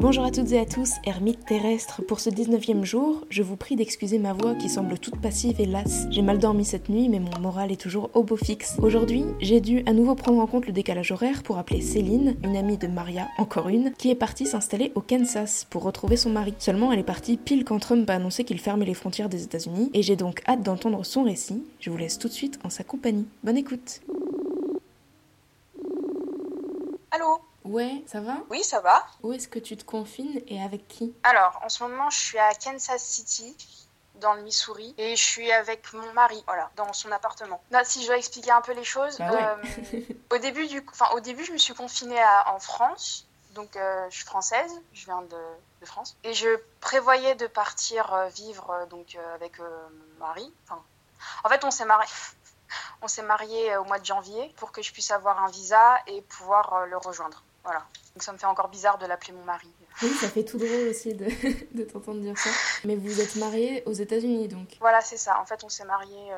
Bonjour à toutes et à tous, ermite terrestre. Pour ce 19e jour, je vous prie d'excuser ma voix qui semble toute passive et lasse. J'ai mal dormi cette nuit, mais mon moral est toujours au beau fixe. Aujourd'hui, j'ai dû à nouveau prendre en compte le décalage horaire pour appeler Céline, une amie de Maria, encore une, qui est partie s'installer au Kansas pour retrouver son mari. Seulement, elle est partie pile quand Trump a annoncé qu'il fermait les frontières des États-Unis, et j'ai donc hâte d'entendre son récit. Je vous laisse tout de suite en sa compagnie. Bonne écoute. Ouais, ça va? Oui, ça va. Où est-ce que tu te confines et avec qui? Alors, en ce moment, je suis à Kansas City, dans le Missouri, et je suis avec mon mari, voilà, dans son appartement. Si je dois expliquer un peu les choses, Bah ouais. euh, au, début du, enfin, au début, je me suis confinée à- en France, donc euh, je suis française, je viens de, de France, et je prévoyais de partir euh, vivre donc avec mon mari. Enfin, en fait, on s'est marié. On s'est marié au mois de janvier pour que je puisse avoir un visa et pouvoir le rejoindre. Voilà. Donc ça me fait encore bizarre de l'appeler mon mari. Oui, ça fait tout drôle aussi de, de t'entendre dire ça. Mais vous êtes mariés aux États-Unis donc Voilà, c'est ça. En fait, on s'est marié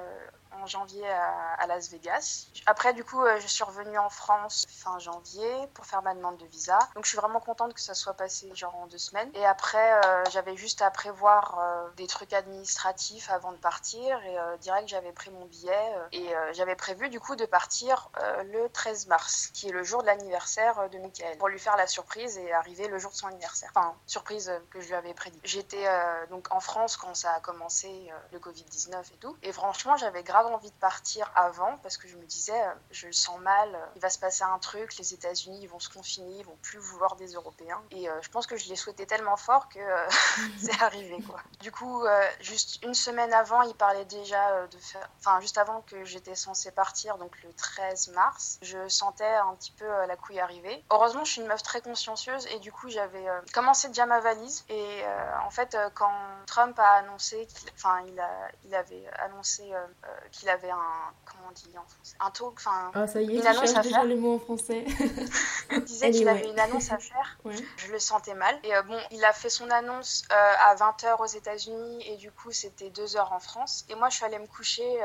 en janvier à, Las Vegas. Après, du coup, euh, je suis revenue en France fin janvier pour faire ma demande de visa. Donc, je suis vraiment contente que ça soit passé genre en deux semaines. Et après, euh, j'avais juste à prévoir euh, des trucs administratifs avant de partir. Et euh, direct, j'avais pris mon billet. euh, et euh, j'avais prévu, du coup, de partir euh, le 13 mars, qui est le jour de l'anniversaire euh, de Michael, pour lui faire la surprise et arriver le jour de son anniversaire. Enfin, surprise euh, que je lui avais prédit. J'étais euh, donc en France quand ça a commencé euh, le Covid-19 et tout. Et franchement, j'avais grave envie de partir avant parce que je me disais, je le sens mal, il va se passer un truc, les États-Unis ils vont se confiner, ils vont plus vouloir des Européens. Et je pense que je l'ai souhaité tellement fort que c'est arrivé quoi. Du coup, juste une semaine avant, il parlait déjà de faire, enfin juste avant que j'étais censée partir, donc le 13 mars, je sentais un petit peu la couille arriver. Heureusement, je suis une meuf très consciencieuse et du coup, j'avais commencé déjà ma valise. Et euh, en fait, euh, quand Trump a annoncé, qu'il- enfin, il, a, il avait annoncé euh, qu'il avait un, comment on dit en français, un talk, enfin, Ah ça y est, Une annonce à faire les mots en français. il disait qu'il avait une annonce à faire. ouais. Je le sentais mal. Et bon, il a fait son annonce à 20h aux États-Unis et du coup, c'était 2h en France. Et moi, je suis allée me coucher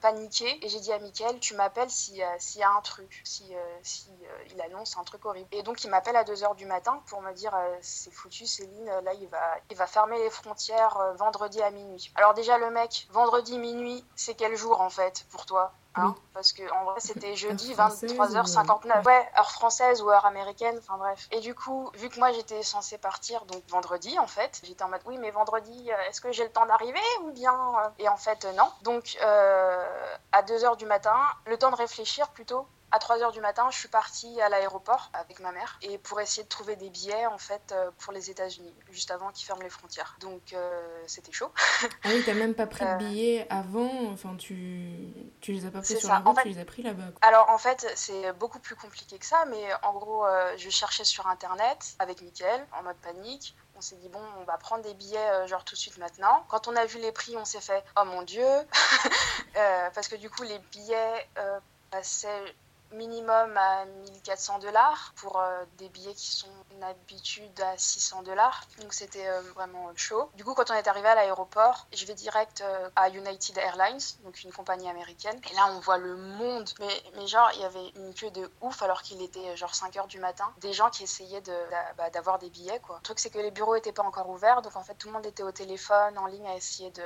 paniquée et j'ai dit à Mickaël, tu m'appelles si, s'il y a un truc, si, euh, si il annonce un truc horrible. Et donc, il m'appelle à 2h du matin pour me dire, c'est foutu, Céline, là, il va, il va fermer les frontières euh, vendredi à minuit. Alors déjà, le mec, vendredi minuit, c'est quel jour en fait pour toi Hein Oui. Parce que en vrai, c'était jeudi Heure française 23h59. Ouais, heure française ou heure américaine, enfin bref. Et du coup, vu que moi j'étais censée partir donc vendredi en fait, j'étais en mode oui, mais vendredi, euh, est-ce que j'ai le temps d'arriver ou bien euh, Et en fait, euh, non. Donc euh, à 2h du matin, le temps de réfléchir plutôt. À 3h du matin, je suis partie à l'aéroport avec ma mère et pour essayer de trouver des billets en fait euh, pour les États-Unis juste avant qu'ils ferment les frontières. Donc euh, c'était chaud. Ah oui, t'as même pas pris Euh. de billets avant, enfin tu, tu les as pas pris sur ça. la route, En fait- tu les as pris là-bas. Alors en fait, c'est beaucoup plus compliqué que ça, mais en gros, euh, je cherchais sur internet avec Mickaël en mode panique. On s'est dit bon, on va prendre des billets euh, genre tout de suite maintenant. Quand on a vu les prix, on s'est fait oh mon dieu, Euh, parce que du coup les billets euh, passaient minimum à 1400 dollars pour euh, des billets qui sont d'habitude à 600 dollars. Donc c'était euh, vraiment chaud. Du coup, quand on est arrivé à l'aéroport, je vais direct euh, à United Airlines, donc une compagnie américaine. Et là, on voit le monde. Mais, mais genre, il y avait une queue de ouf alors qu'il était genre 5 heures du matin. Des gens qui essayaient de- bah, d'avoir des billets, quoi. Le truc, c'est que les bureaux étaient pas encore ouverts. Donc en fait, tout le monde était au téléphone, en ligne, à essayer de,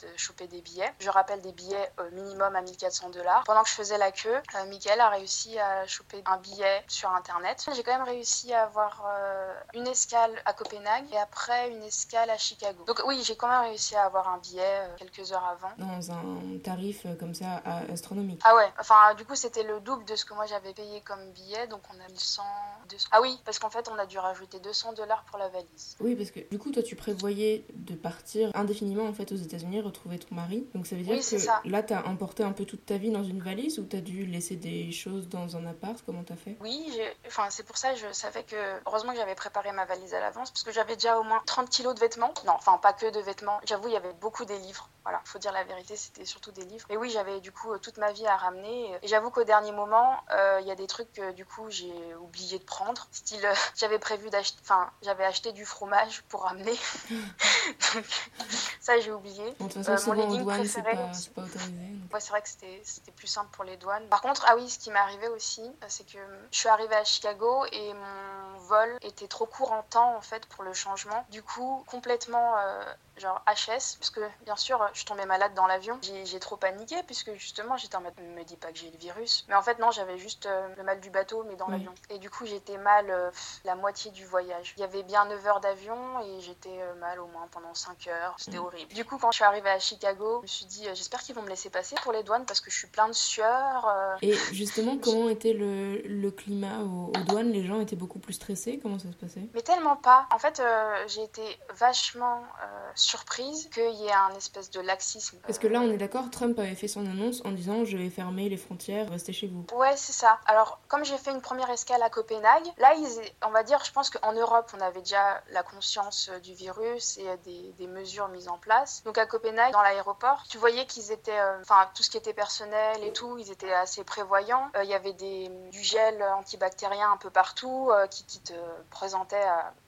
de choper des billets. Je rappelle des billets minimum à 1400 dollars. Pendant que je faisais la queue, Mickaël a réussi à choper un billet sur internet. J'ai quand même réussi à avoir euh, une escale à Copenhague et après une escale à Chicago. Donc oui, j'ai quand même réussi à avoir un billet euh, quelques heures avant. Dans un tarif euh, comme ça astronomique. Ah ouais, enfin du coup c'était le double de ce que moi j'avais payé comme billet, donc on a 1100, 200. Ah oui, parce qu'en fait on a dû rajouter 200 dollars pour la valise. Oui, parce que du coup, toi, tu prévoyais de partir indéfiniment en fait aux États-Unis, retrouver ton mari. Donc ça veut dire Oui, que ça. là, t'as emporté un peu toute ta vie dans une valise ou t'as dû laisser des choses dans un appart Comment t'as fait? Oui, enfin c'est pour ça que je savais que heureusement que j'avais préparé ma valise à l'avance parce que j'avais déjà au moins 30 kilos de vêtements. Non, enfin pas que de vêtements. J'avoue, il y avait beaucoup des livres. Voilà, faut dire la vérité, c'était surtout des livres. Mais oui, j'avais du coup toute ma vie à ramener. Et j'avoue qu'au dernier moment, euh, il y a des trucs que du coup j'ai oublié de prendre. Style, euh, j'avais prévu d'acheter, enfin j'avais acheté du fromage pour ramener. Donc Ça, j'ai oublié. Bon, de toute façon, Euh, mon souvent, aux legging douanes, c'est préféré pas, aussi. c'est pas autorisé. donc. Ouais, c'est vrai que c'était c'était plus simple pour les douanes. Par contre, ah oui, ce qui m'est arrivé aussi, euh, c'est que je suis arrivée à Chicago et mon vol était trop court en temps en fait pour le changement. Du coup, complètement euh, genre HS, parce que bien sûr, je tombée malade dans l'avion. J'ai trop paniqué puisque justement, j'étais en mode, me dis pas que j'ai le virus. Mais en fait, non, j'avais juste euh, le mal du bateau, mais dans Oui. l'avion. Et du coup, j'étais mal euh, la moitié du voyage. Il y avait bien 9 heures d'avion et j'étais euh, mal au moins pendant 5 heures. C'était Mm. horrible. Du coup, quand je suis arrivée à Chicago, je me suis dit, euh, j'espère qu'ils vont me laisser passer pour les douanes parce que je suis plein de sueur. euh, Et justement, comment était le, le climat aux, aux douanes? Les gens étaient beaucoup plus stressés Comment ça se passait? Mais tellement pas. En fait, euh, j'ai été vachement euh, surprise qu'il y ait un espèce de laxisme. Parce que là, on est d'accord, Trump avait fait son annonce en disant je vais fermer les frontières, restez chez vous. Ouais, c'est ça. Alors, comme j'ai fait une première escale à Copenhague, là, ils, on va dire, je pense qu'en Europe, on avait déjà la conscience euh, du virus et des, des mesures mises en place. Donc, à Copenhague, dans l'aéroport, tu voyais qu'ils étaient, euh, enfin, tout ce qui était personnel et tout, ils étaient assez prévoyants. Euh, Il y avait des, du gel antibactérien un peu partout euh, qui, qui te présentait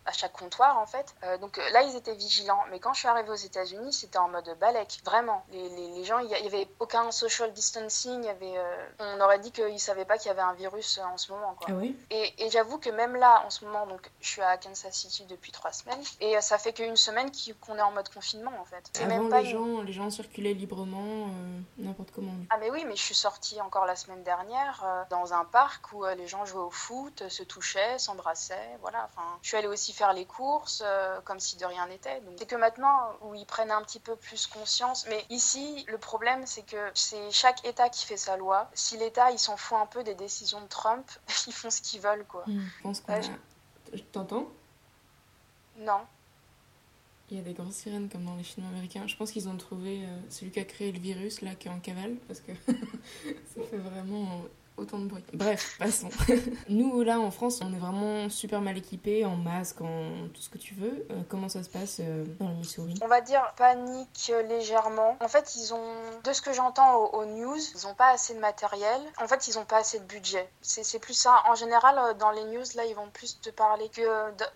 à, chaque comptoir, en fait. Euh, donc, euh, là, ils étaient vigilants. Mais quand je suis arrivée aux États-Unis, c'était en mode balèque. Vraiment. Les, les, les gens, il n'y avait aucun social distancing. Il y avait, euh, on aurait dit qu'ils ne savaient pas qu'il y avait un virus en ce moment. Quoi. Ah oui Et, et j'avoue que même là, en ce moment, donc, je suis à Kansas City depuis trois semaines. Et ça fait qu'une semaine qu'on est en mode confinement, en fait. Et Avant, même pas les, une- gens, les gens circulaient librement, euh, n'importe comment. Ah mais oui, mais je suis sortie encore la semaine dernière dans un parc où les gens jouaient au foot, se touchaient, s'embrassaient, voilà. Enfin, je suis allée aussi faire les courses euh, comme si de rien n'était. C'est que maintenant où ils prennent un petit peu plus conscience. Mais ici, le problème c'est que c'est chaque État qui fait sa loi. Si l'État il s'en fout un peu des décisions de Trump, ils font ce qu'ils veulent quoi. Hmm, Je pense qu'on Ouais, a... T'entends? Non. Il y a des grosses sirènes comme dans les films américains. Je pense qu'ils ont trouvé euh, celui qui a créé le virus, là, qui est en cavale, parce que ça fait vraiment autant de bruit. Bref, passons. Nous, là, en France, on est vraiment super mal équipés, en masque, en tout ce que tu veux. Euh, comment ça se passe euh, dans le Missouri On va dire panique euh, légèrement. En fait, ils ont, de ce que j'entends aux, aux news, ils n'ont pas assez de matériel. En fait, ils n'ont pas assez de budget. C'est plus ça. En général, dans les news, là, ils vont plus te parler que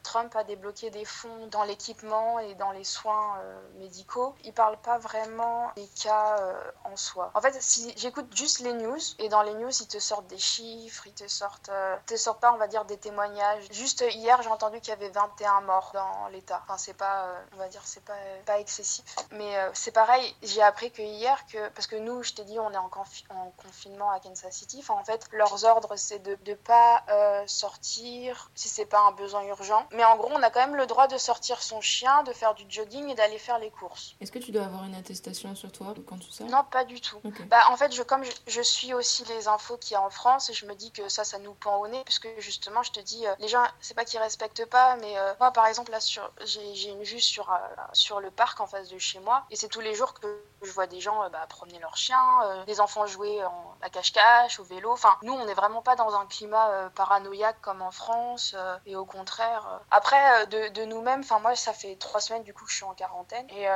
Trump a débloqué des fonds dans l'équipement et dans les soins euh, médicaux. Ils parlent pas vraiment des cas euh, en soi. En fait, si j'écoute juste les news et dans les news, ils te sortent des chiffres, ils te sortent, euh, te sortent pas, on va dire, des témoignages. Juste hier, j'ai entendu qu'il y avait 21 morts dans l'État. Enfin, c'est pas, euh, on va dire, c'est pas, euh, pas excessif. Mais c'est pareil, j'ai appris que hier, que, parce que nous, je t'ai dit, on est en, confi- en confinement à Kansas City. Enfin, en fait, leurs ordres, c'est de ne pas sortir si c'est pas un besoin urgent. Mais en gros, on a quand même le droit de sortir son chien, de faire du jogging et d'aller faire les courses. Est-ce que tu dois avoir une attestation sur toi quand tu sors Non, pas du tout. Bah, en fait, je, comme je, je suis aussi les infos a en France, et je me dis que ça, ça nous pend au nez, parce que justement, je te dis, euh, les gens, c'est pas qu'ils respectent pas, mais euh, moi, par exemple, là, j'ai, une vue sur, euh, sur le parc en face de chez moi, et c'est tous les jours que je vois des gens bah, promener leurs chiens, des enfants jouer à cache-cache, au vélo. Enfin, nous, on n'est vraiment pas dans un climat paranoïaque comme en France, et au contraire. Après, de, nous-mêmes, enfin, moi, ça fait trois semaines du coup que je suis en quarantaine, et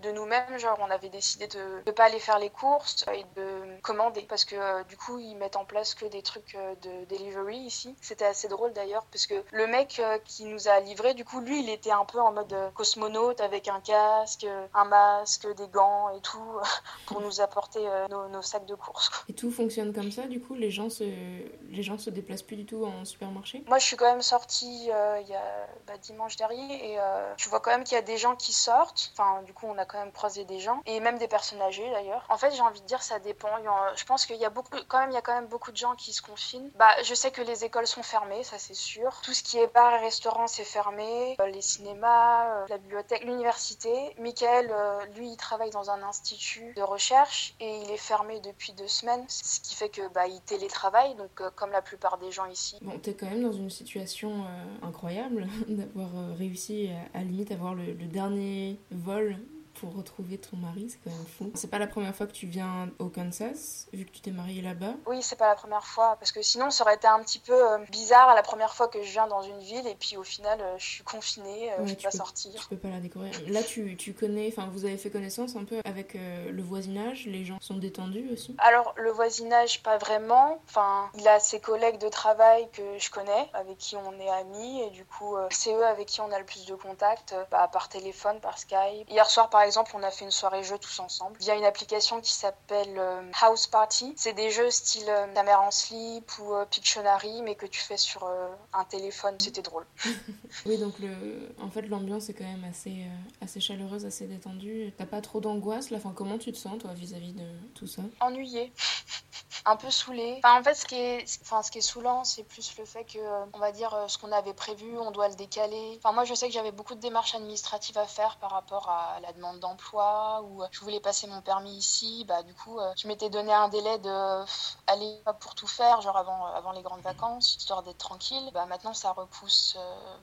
de nous-mêmes, genre, on avait décidé de ne pas aller faire les courses et de commander, parce que euh, du coup, ils mettent en place que des trucs euh, de delivery ici. C'était assez drôle d'ailleurs, parce que le mec euh, qui nous a livré, du coup, lui, il était un peu en mode cosmonaute avec un casque, un masque, des gants et tout, pour nous apporter nos, nos sacs de courses. Et tout fonctionne comme ça, du coup Les gens se, les gens se déplacent plus du tout en supermarché? Moi, je suis quand même sortie il y a bah, dimanche dernier et tu vois quand même qu'il y a des gens qui sortent. Enfin, du coup, on a quand même croisé des gens et même des personnes âgées d'ailleurs. En fait, j'ai envie de dire, ça dépend. Il y en- Je pense qu'il y a beaucoup, quand même, il y a quand même beaucoup de gens qui se confinent. Bah, je sais que les écoles sont fermées, ça c'est sûr. Tout ce qui est bar et restaurant, c'est fermé. Euh, Les cinémas, euh, la bibliothèque, l'université. Michael, euh, lui, il travaille dans un institut de recherche et il est fermé depuis deux semaines, ce qui fait que bah, il télétravaille, donc euh, comme la plupart des gens ici. Bon, t'es quand même dans une situation euh, incroyable d'avoir euh, réussi à, à limite avoir le dernier vol pour retrouver ton mari, c'est quand même fou. C'est pas la première fois que tu viens au Kansas, vu que tu t'es mariée là-bas. Oui, c'est pas la première fois, parce que sinon ça aurait été un petit peu euh, bizarre la première fois que je viens dans une ville et puis au final euh, je suis confinée, euh, Ouais, je peux pas peux- sortir. Tu peux pas la découvrir. Là, tu, tu connais, enfin, vous avez fait connaissance un peu avec euh, le voisinage, les gens sont détendus aussi? Alors le voisinage, pas vraiment. Enfin, il a ses collègues de travail que je connais, avec qui on est amis, et du coup euh, c'est eux avec qui on a le plus de contact, euh, bah, par téléphone, par Skype. Hier soir par exemple, on a fait une soirée jeu tous ensemble via une application qui s'appelle House Party. C'est des jeux style ta en slip ou Pictionary, mais que tu fais sur un téléphone. C'était drôle. oui, donc le... en fait, l'ambiance est quand même assez, assez chaleureuse, assez détendue. T'as pas trop d'angoisse là? Enfin, Comment tu te sens, toi, vis-à-vis de tout ça? Ennuyée. un peu saoulée. Enfin, en fait, ce qui est, enfin, ce qui est saoulant, c'est plus le fait que, on va dire, ce qu'on avait prévu, on doit le décaler. Enfin, moi, je sais que j'avais beaucoup de démarches administratives à faire par rapport à la demande d'emploi ou je voulais passer mon permis ici. Bah, du coup, je m'étais donné un délai de aller pour tout faire, genre avant, avant les grandes vacances, histoire d'être tranquille. Bah, maintenant, ça repousse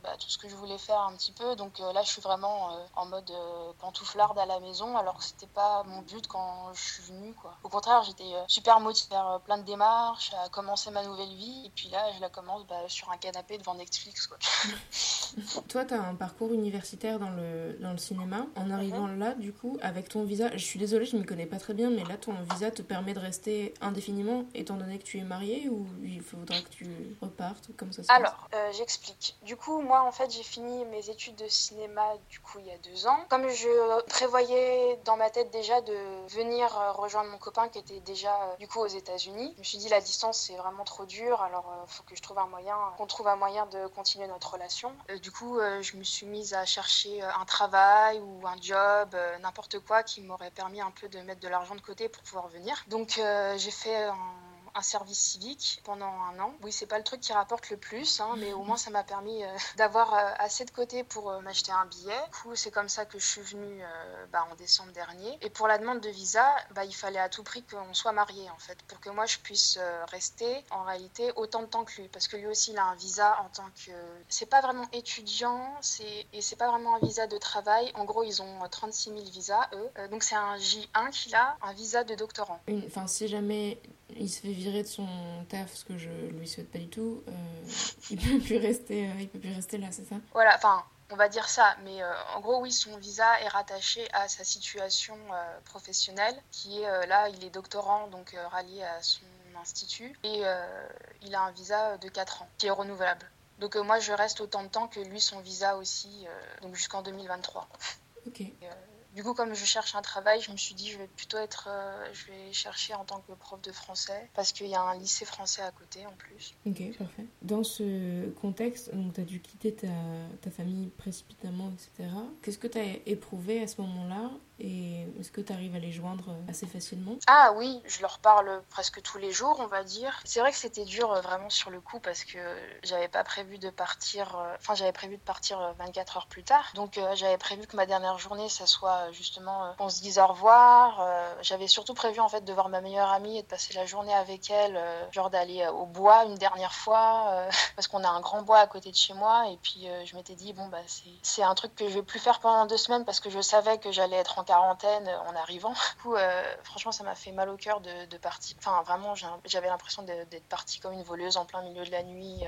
bah, tout ce que je voulais faire un petit peu. Donc là, je suis vraiment en mode pantouflarde à la maison, alors que c'était pas mon but quand je suis venue, quoi. Au contraire, j'étais super motivée à faire plein de démarches, à commencer ma nouvelle vie. Et puis là, je la commence bah, sur un canapé devant Netflix. Quoi. Toi, tu as un parcours universitaire dans le, dans le cinéma. En arrivant mhm. là, du coup, avec ton visa, je suis désolée, je ne m'y connais pas très bien, mais là, ton visa te permet de rester indéfiniment étant donné que tu es mariée ou il faudra que tu repartes Comme ça Alors, euh, j'explique. Du coup, moi, en fait, j'ai fini mes études de cinéma, du coup, il y a deux ans. Comme je prévoyais dans ma tête déjà de venir euh, rejoindre mon copain qui était déjà, euh, du coup, aux États-Unis, je me suis dit, la distance, c'est vraiment trop dur, alors il faut que je trouve un moyen, qu'on trouve un moyen de continuer notre relation. Euh, du coup, euh, je me suis mise à chercher euh, un travail ou un job, n'importe quoi qui m'aurait permis un peu de mettre de l'argent de côté pour pouvoir venir. Donc, j'ai fait un un service civique pendant un an. Oui, c'est pas le truc qui rapporte le plus, hein, mais au moins ça m'a permis euh, d'avoir euh, assez de côté pour euh, m'acheter un billet. Du coup, c'est comme ça que je suis venue bah, en décembre dernier. Et pour la demande de visa, bah, il fallait à tout prix qu'on soit mariés en fait, pour que moi je puisse rester en réalité autant de temps que lui, parce que lui aussi il a un visa en tant que. C'est pas vraiment étudiant, c'est et c'est pas vraiment un visa de travail. En gros, ils ont 36 000 visas eux, donc c'est un J1 qu'il a, un visa de doctorant. Enfin, si jamais il se fait virer de son taf, ce que je lui souhaite pas du tout, euh, il peut plus rester, euh, il peut plus rester là, c'est ça? Voilà, enfin, on va dire ça, mais euh, en gros, oui, son visa est rattaché à sa situation professionnelle, qui est là, il est doctorant, donc rallié à son institut, et il a un visa de 4 ans, qui est renouvelable. Donc moi, je reste autant de temps que lui, son visa aussi, donc jusqu'en 2023. Ok. Du coup, comme je cherche un travail, je me suis dit, je vais plutôt être, euh, je vais chercher en tant que prof de français, parce qu'il y a un lycée français à côté en plus. Ok, parfait. Dans ce contexte, donc tu as dû quitter ta, ta famille précipitamment, etc. Qu'est-ce que tu as éprouvé à ce moment-là et est-ce que tu arrives à les joindre assez facilement? Ah oui, je leur parle presque tous les jours, on va dire. C'est vrai que c'était dur euh, vraiment sur le coup parce que j'avais pas prévu de partir, euh, enfin j'avais prévu de partir 24 heures plus tard. Donc j'avais prévu que ma dernière journée, ça soit justement qu'on euh, se dise au revoir. Euh, j'avais surtout prévu en fait de voir ma meilleure amie et de passer la journée avec elle, euh, genre d'aller au bois une dernière fois parce qu'on a un grand bois à côté de chez moi et puis je m'étais dit bon bah c'est un truc que je vais plus faire pendant deux semaines parce que je savais que j'allais être en quarantaine en arrivant. Du coup franchement ça m'a fait mal au cœur de, de partir. Enfin vraiment j'avais l'impression d'être partie comme une voleuse en plein milieu de la nuit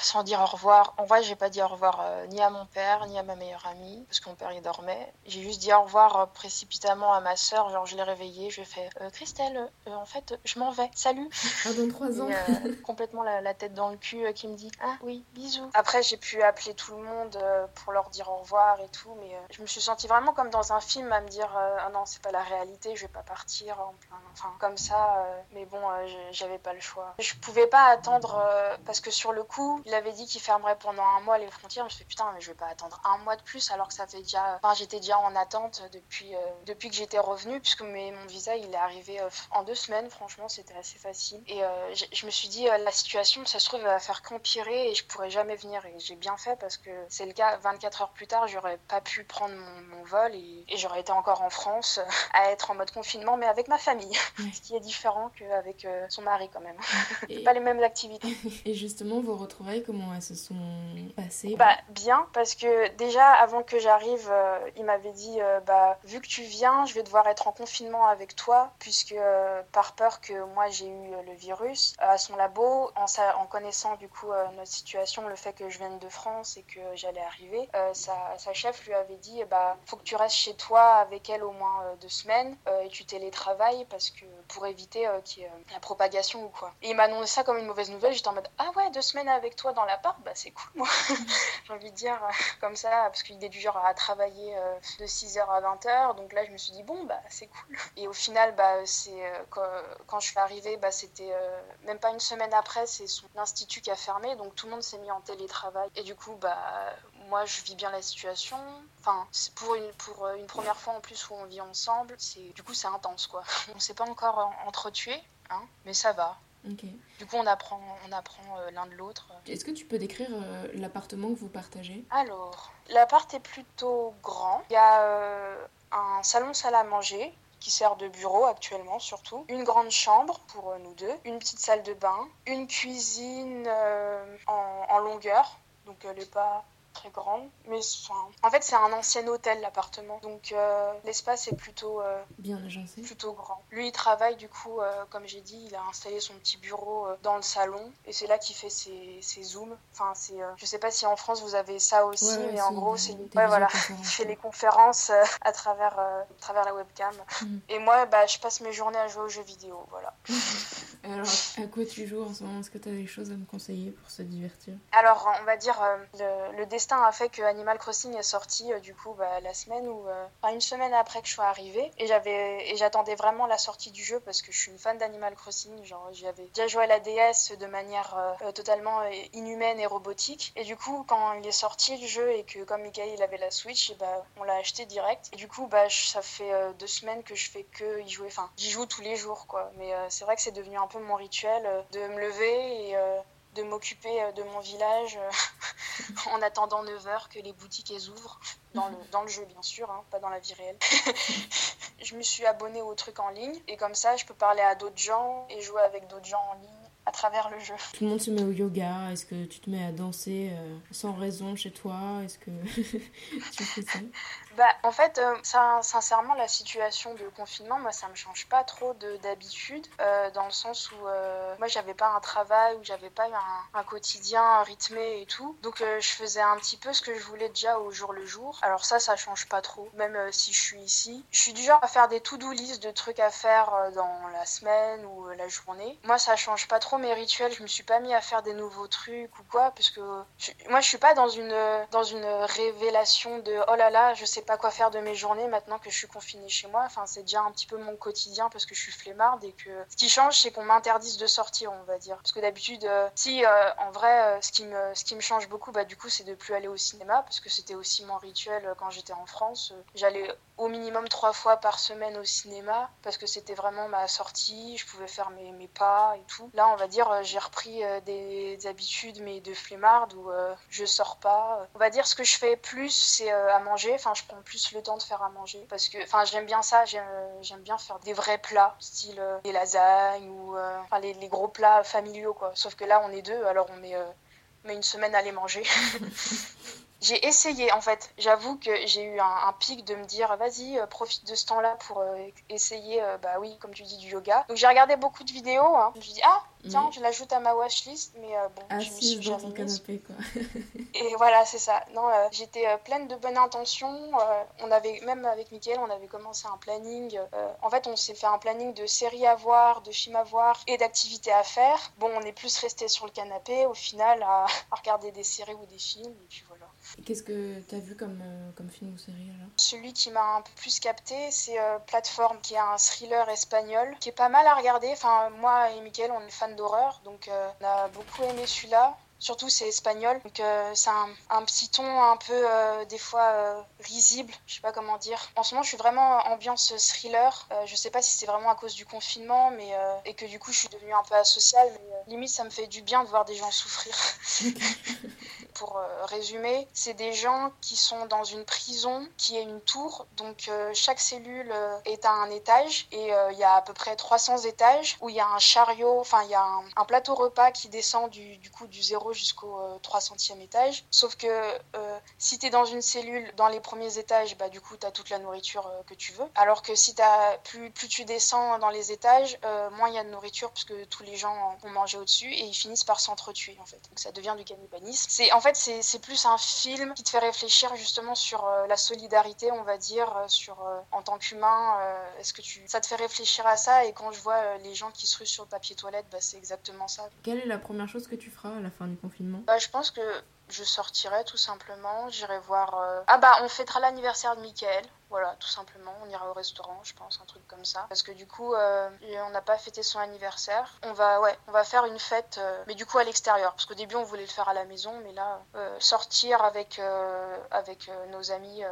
sans dire au revoir. En vrai j'ai pas dit au revoir ni à mon père ni à ma meilleure amie parce que mon père il dormait. J'ai juste dit au revoir euh, précipitamment à ma soeur. Genre, je l'ai réveillée, je lui ai fait euh, Christelle, euh, en fait, je m'en vais, salut. Ah, dans trois ans. complètement la, tête dans le cul qui me dit Ah oui, bisous. Après, j'ai pu appeler tout le monde pour leur dire au revoir et tout, mais je me suis sentie vraiment comme dans un film à me dire Ah non, c'est pas la réalité, je vais pas partir en plein. Enfin, comme ça, mais bon, j'avais pas le choix. Je pouvais pas attendre parce que sur le coup, il avait dit qu'il fermerait pendant un mois les frontières. Je me suis fait Putain, mais je vais pas attendre un mois de plus alors que ça fait déjà. Enfin, j'étais déjà en attente depuis, euh, depuis que j'étais revenue, puisque mon visa il est arrivé euh, en deux semaines, franchement c'était assez facile. Et euh, je me suis dit, la situation, ça se trouve, va faire qu'empirer et je pourrais jamais venir. Et j'ai bien fait parce que c'est le cas, 24 heures plus tard, j'aurais pas pu prendre mon, vol et, j'aurais été encore en France à être en mode confinement, mais avec ma famille, ce qui est différent qu'avec son mari quand même. Et... pas les mêmes activités. Et justement, vos retrouvailles, comment elles se sont passées Bah bien, parce que déjà avant que j'arrive, il m'avait dit, bah bah, vu que tu viens, je vais devoir être en confinement avec toi, puisque euh, par peur que moi j'ai eu euh, le virus, à son labo, en, en connaissant du coup euh, notre situation, le fait que je vienne de France et que j'allais arriver, sa, chef lui avait dit, bah, faut que tu restes chez toi avec avec elle au moins deux semaines et tu télétravailles parce que pour éviter qu'il y ait la propagation ou quoi. Et il m'a annoncé ça comme une mauvaise nouvelle. J'étais en mode ah ouais, deux semaines avec toi dans l'appart, bah c'est cool moi. J'ai envie de dire comme ça parce qu'il est du genre à travailler de 6h à 20h. Donc là, je me suis dit bon, bah c'est cool. Et au final, bah, c'est quand, quand, je suis arrivée, bah, c'était même pas une semaine après, c'est son institut qui a fermé. Donc tout le monde s'est mis en télétravail. Et du coup, bah, moi, je vis bien la situation. Enfin, c'est pour une, pour une première fois en plus où on vit ensemble. C'est, du coup, c'est intense, quoi. On s'est pas encore entretué, hein, mais ça va. Du coup, on apprend, on apprend euh, l'un de l'autre. Est-ce que tu peux décrire euh, l'appartement que vous partagez? Alors, l'appart est plutôt grand. Il y a euh, un salon salle à manger qui sert de bureau actuellement surtout, une grande chambre pour nous deux, une petite salle de bain, une cuisine en, en, longueur, donc elle n'est pas très grande. Mais en fait, c'est un ancien hôtel, l'appartement. Donc, euh, l'espace est plutôt, euh, bien agencé. Plutôt grand. Lui, il travaille, du coup, euh, comme j'ai dit, il a installé son petit bureau dans le salon. Et c'est là qu'il fait ses, ses zooms. Enfin, c'est, je sais pas si en France vous avez ça aussi, mais en gros, c'est. Ouais, voilà. Il fait les conférences à, travers, à travers la webcam. Mm. Et moi, bah, je passe mes journées à jouer aux jeux vidéo. Voilà. Alors, à quoi tu joues en ce moment? Est-ce que tu as des choses à me conseiller pour se divertir? Alors, on va dire, le, le destin a fait que Animal Crossing est sorti euh, du coup bah, la semaine ou euh, enfin, une semaine après que je sois arrivée. Et j'avais et j'attendais vraiment la sortie du jeu parce que je suis une fan d'Animal Crossing. Genre j'avais déjà joué à la DS de manière euh, totalement inhumaine et robotique. Et du coup quand il est sorti le jeu et que comme Michael il avait la Switch et bah, on l'a acheté direct. Et du coup bah ça fait deux semaines que je fais que y jouer. Enfin j'y joue tous les jours quoi. Mais c'est vrai que c'est devenu un peu mon rituel de me lever et de m'occuper euh, de mon village euh, en attendant 9h que les boutiques elles ouvrent, dans le, jeu bien sûr, hein, pas dans la vie réelle. je me suis abonnée au truc en ligne et comme ça je peux parler à d'autres gens et jouer avec d'autres gens en ligne à travers le jeu. Tout le monde se met au yoga. Est-ce que tu te mets à danser euh, sans raison chez toi? Est-ce que tu fais ça? Bah, en fait, euh, ça, sincèrement, la situation de confinement, moi, ça me change pas trop d'habitude, euh, dans le sens où moi, j'avais pas un travail, où j'avais pas un, un, quotidien rythmé et tout. Donc, je faisais un petit peu ce que je voulais déjà au jour le jour. Alors ça, ça change pas trop, même si je suis ici. Je suis du genre à faire des to-do list de trucs à faire dans la semaine ou la journée. Moi, ça change pas trop mes rituels, je me suis pas mis à faire des nouveaux trucs ou quoi, parce que moi je suis pas dans une, dans une révélation de oh là là, je sais pas quoi faire de mes journées maintenant que je suis confinée chez moi. Enfin, c'est déjà un petit peu mon quotidien parce que je suis flemmarde et que ce qui change, c'est qu'on m'interdise de sortir, on va dire. Parce que d'habitude, euh, si euh, en vrai, euh, ce, qui me, ce qui me change beaucoup, bah, du coup, c'est de plus aller au cinéma parce que c'était aussi mon rituel quand j'étais en France. J'allais au minimum trois fois par semaine au cinéma parce que c'était vraiment ma sortie, je pouvais faire mes, mes pas et tout. Là, on va dire, euh, j'ai repris euh, des, habitudes, mais de flemmarde où euh, je sors pas. On va dire, ce que je fais plus, c'est à manger. Enfin, je prends plus le temps de faire à manger parce que, enfin, j'aime bien ça. J'aime bien faire des vrais plats, style des lasagnes ou enfin, les, gros plats familiaux, quoi. Sauf que là, on est deux, alors on met, met une semaine à les manger. j'ai essayé en fait. J'avoue que j'ai eu un, pic de me dire vas-y, euh, profite de ce temps-là pour euh, essayer, euh, bah oui, comme tu dis, du yoga. Donc j'ai regardé beaucoup de vidéos. Hein. Je me suis dit ah tiens, je l'ajoute à ma watchlist, mais bon, je me suis jamais canapé, quoi. Et voilà, c'est ça. Non, j'étais pleine de bonnes intentions. on avait même avec Mickaël, on avait commencé un planning. en fait, on s'est fait un planning de séries à voir, de films à voir et d'activités à faire. Bon, on est plus resté sur le canapé au final à, à regarder des séries ou des films et puis voilà. Qu'est-ce que tu as vu comme, euh, comme film ou série alors? Celui qui m'a un peu plus capté, c'est euh, Plateforme, qui est un thriller espagnol, qui est pas mal à regarder. Enfin, moi et Mickaël, on est fans d'horreur, donc euh, on a beaucoup aimé celui-là. Surtout c'est espagnol, donc c'est un, petit ton un peu des fois risible, je sais pas comment dire. En ce moment je suis vraiment ambiance thriller, je sais pas si c'est vraiment à cause du confinement mais et que du coup je suis devenue un peu asociale, mais limite ça me fait du bien de voir des gens souffrir. pour euh, résumer, c'est des gens qui sont dans une prison qui est une tour. Donc euh, chaque cellule euh, est à un étage et il y a à peu près 300 étages où il y a un chariot, enfin il y a un, plateau repas qui descend du, du coup du zéro jusqu'au 300e étage. Sauf que si tu es dans une cellule dans les premiers étages, bah du coup tu as toute la nourriture que tu veux. Alors que si as, plus, plus tu descends dans les étages, moins il y a de nourriture puisque tous les gens ont mangé au-dessus et ils finissent par s'entretuer en fait. Donc ça devient du cannibalisme. C'est plus un film qui te fait réfléchir justement sur euh, la solidarité, on va dire, euh, sur en tant qu'humain. Est-ce que tu, ça te fait réfléchir à ça? Et quand je vois les gens qui se ruent sur le papier toilette, bah, c'est exactement ça. Quelle est la première chose que tu feras à la fin du confinement? Bah, je pense que je sortirai tout simplement, j'irai voir... Euh, ah bah on fêtera l'anniversaire de Michael, voilà, tout simplement, on ira au restaurant, je pense, un truc comme ça. Parce que du coup, euh, on n'a pas fêté son anniversaire. On va, ouais, on va faire une fête, euh, mais du coup à l'extérieur. Parce qu'au début on voulait le faire à la maison, mais là, sortir avec, avec nos amis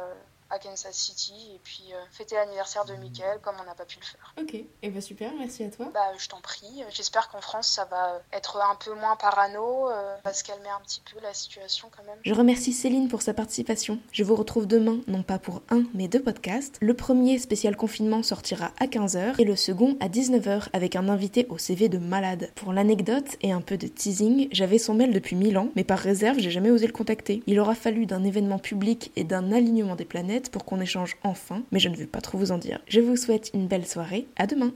à Kansas City et puis euh, fêter l'anniversaire de Michael comme on n'a pas pu le faire. Ok, et eh bah ben, super, merci à toi. Bah je t'en prie, j'espère qu'en France ça va être un peu moins parano, euh, va se calmer un petit peu la situation quand même. Je remercie Céline pour sa participation. Je vous retrouve demain, non pas pour un, mais deux podcasts. Le premier spécial confinement sortira à 15h et le second à 19h avec un invité au CV de malade. Pour l'anecdote et un peu de teasing, j'avais son mail depuis mille ans, mais par réserve j'ai jamais osé le contacter. Il aura fallu d'un événement public et d'un alignement des planètes pour qu'on échange enfin, mais je ne veux pas trop vous en dire. Je vous souhaite une belle soirée, à demain